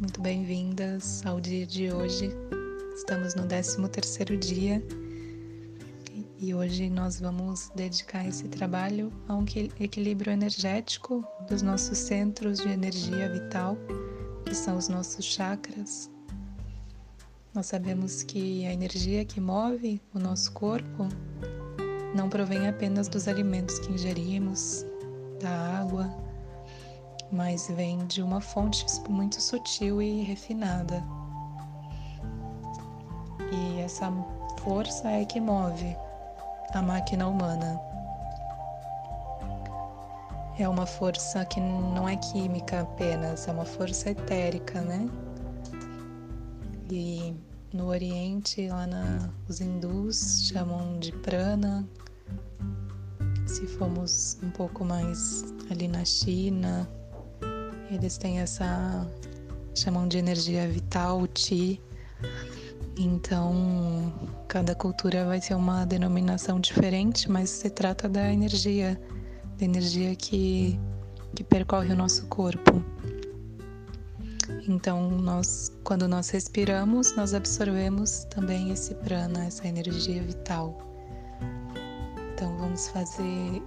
muito bem-vindas ao dia de hoje. Estamos no 13º dia e hoje nós vamos dedicar esse trabalho a um equilíbrio energético dos nossos centros de energia vital, que são os nossos chakras. Nós sabemos que a energia que move o nosso corpo não provém apenas dos alimentos que ingerimos, da água, mas vem de uma fonte muito sutil e refinada. E essa força é que move a máquina humana. É uma força que não é química apenas, é uma força etérica, né? E no Oriente, lá na, os hindus chamam de prana. Se formos um pouco mais ali na China, eles têm essa chamam de energia vital, ti. Então, cada cultura vai ter uma denominação diferente, mas se trata da energia, da energia que, que percorre o nosso corpo. Então, nós, quando nós respiramos, nós absorvemos também esse prana, essa energia vital. Então, vamos fazer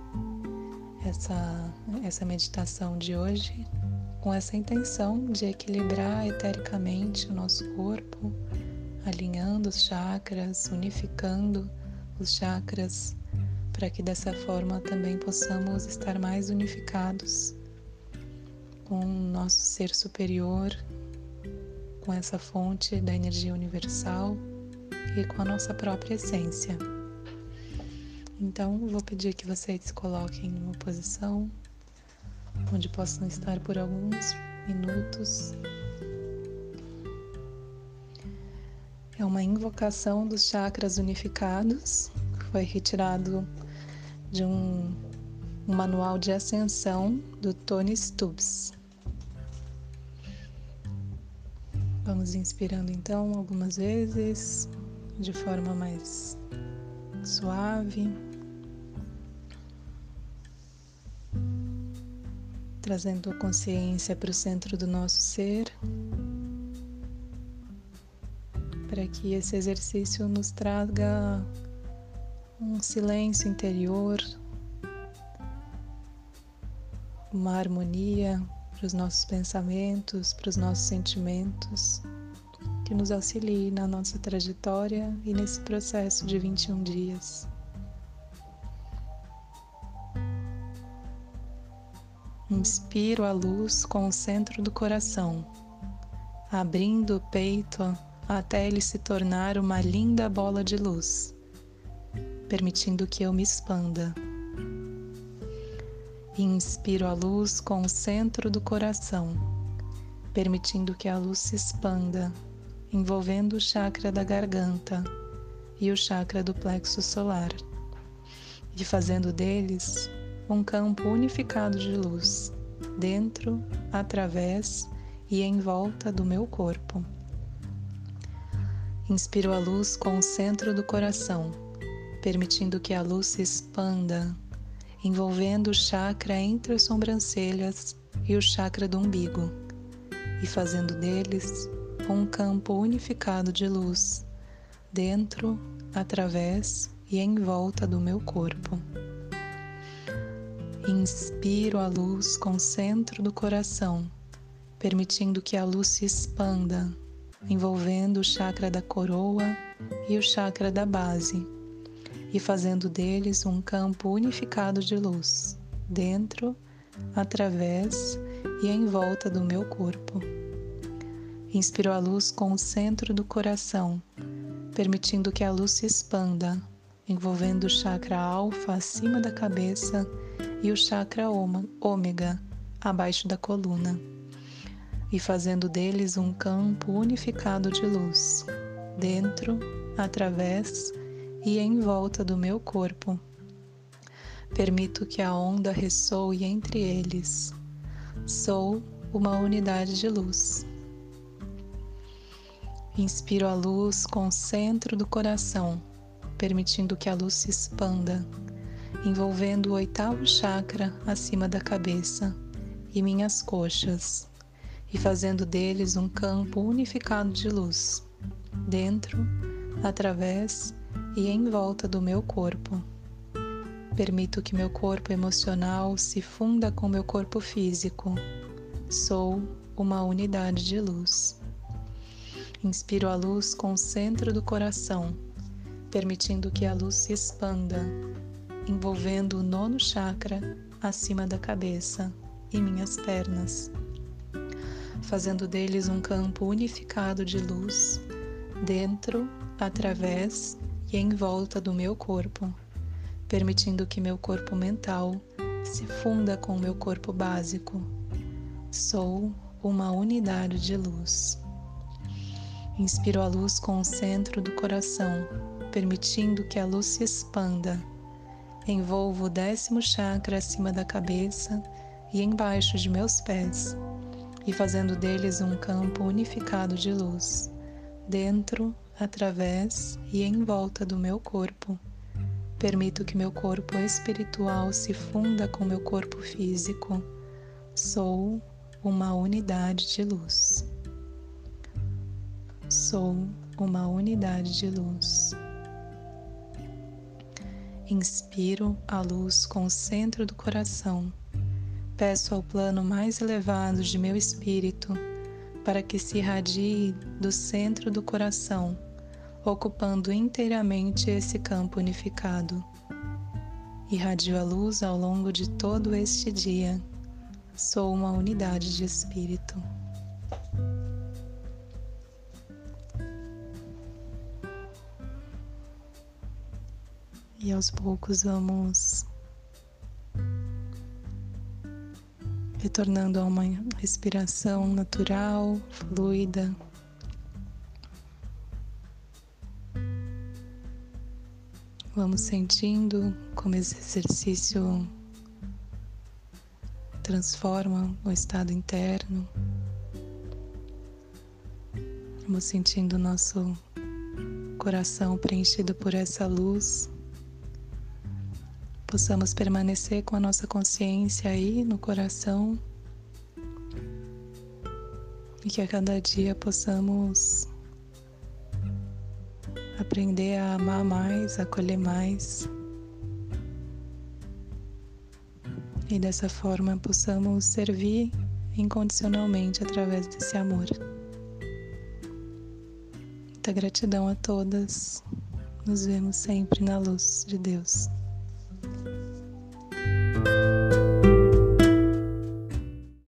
essa, essa meditação de hoje com essa intenção de equilibrar etericamente o nosso corpo, alinhando os chakras, unificando os chakras, para que dessa forma também possamos estar mais unificados com o nosso ser superior, com essa fonte da energia universal e com a nossa própria essência. Então, vou pedir que vocês coloquem numa posição onde possam estar por alguns minutos. É uma invocação dos chakras unificados, que foi retirado de um, um manual de ascensão do Tony Stubbs. Vamos inspirando então algumas vezes, de forma mais suave. Trazendo a consciência para o centro do nosso ser, para que esse exercício nos traga um silêncio interior, uma harmonia para os nossos pensamentos, para os nossos sentimentos, que nos auxilie na nossa trajetória e nesse processo de 21 dias. Inspiro a luz com o centro do coração, abrindo o peito até ele se tornar uma linda bola de luz, permitindo que eu me expanda. Inspiro a luz com o centro do coração, permitindo que a luz se expanda, envolvendo o chakra da garganta e o chakra do plexo solar, e fazendo deles um campo unificado de luz, dentro, através e em volta do meu corpo. Inspiro a luz com o centro do coração, permitindo que a luz se expanda, envolvendo o chakra entre as sobrancelhas e o chakra do umbigo, e fazendo deles um campo unificado de luz, dentro, através e em volta do meu corpo. Inspiro a luz com o centro do coração, permitindo que a luz se expanda, envolvendo o chakra da coroa e o chakra da base, e fazendo deles um campo unificado de luz, dentro, através e em volta do meu corpo. Inspiro a luz com o centro do coração, permitindo que a luz se expanda, envolvendo o chakra alfa acima da cabeça e o chakra ômega abaixo da coluna, e fazendo deles um campo unificado de luz, dentro, através e em volta do meu corpo. Permito que a onda ressoe entre eles. Sou uma unidade de luz. Inspiro a luz com o centro do coração, permitindo que a luz se expanda envolvendo o oitavo chakra acima da cabeça e minhas coxas, e fazendo deles um campo unificado de luz, dentro, através e em volta do meu corpo. Permito que meu corpo emocional se funda com meu corpo físico. Sou uma unidade de luz. Inspiro a luz com o centro do coração, permitindo que a luz se expanda, envolvendo o nono chakra acima da cabeça e minhas pernas, fazendo deles um campo unificado de luz dentro, através e em volta do meu corpo, permitindo que meu corpo mental se funda com meu corpo básico. Sou uma unidade de luz. Inspiro a luz com o centro do coração, permitindo que a luz se expanda. Envolvo o décimo chakra acima da cabeça e embaixo de meus pés, e fazendo deles um campo unificado de luz, dentro, através e em volta do meu corpo. Permito que meu corpo espiritual se funda com meu corpo físico. Sou uma unidade de luz. Sou uma unidade de luz. Inspiro a luz com o centro do coração peço ao plano mais elevado de meu espírito para que se irradie do centro do coração, ocupando inteiramente esse campo unificado. Irradio a luz ao longo de todo este dia. Sou uma unidade de espírito. E aos poucos vamos retornando a uma respiração natural, fluida. Vamos sentindo como esse exercício transforma o estado interno. Vamos sentindo o nosso coração preenchido por essa luz possamos permanecer com a nossa consciência aí no coração e que a cada dia possamos aprender a amar mais, acolher mais e dessa forma possamos servir incondicionalmente através desse amor. Muita gratidão a todas. Nos vemos sempre na luz de Deus.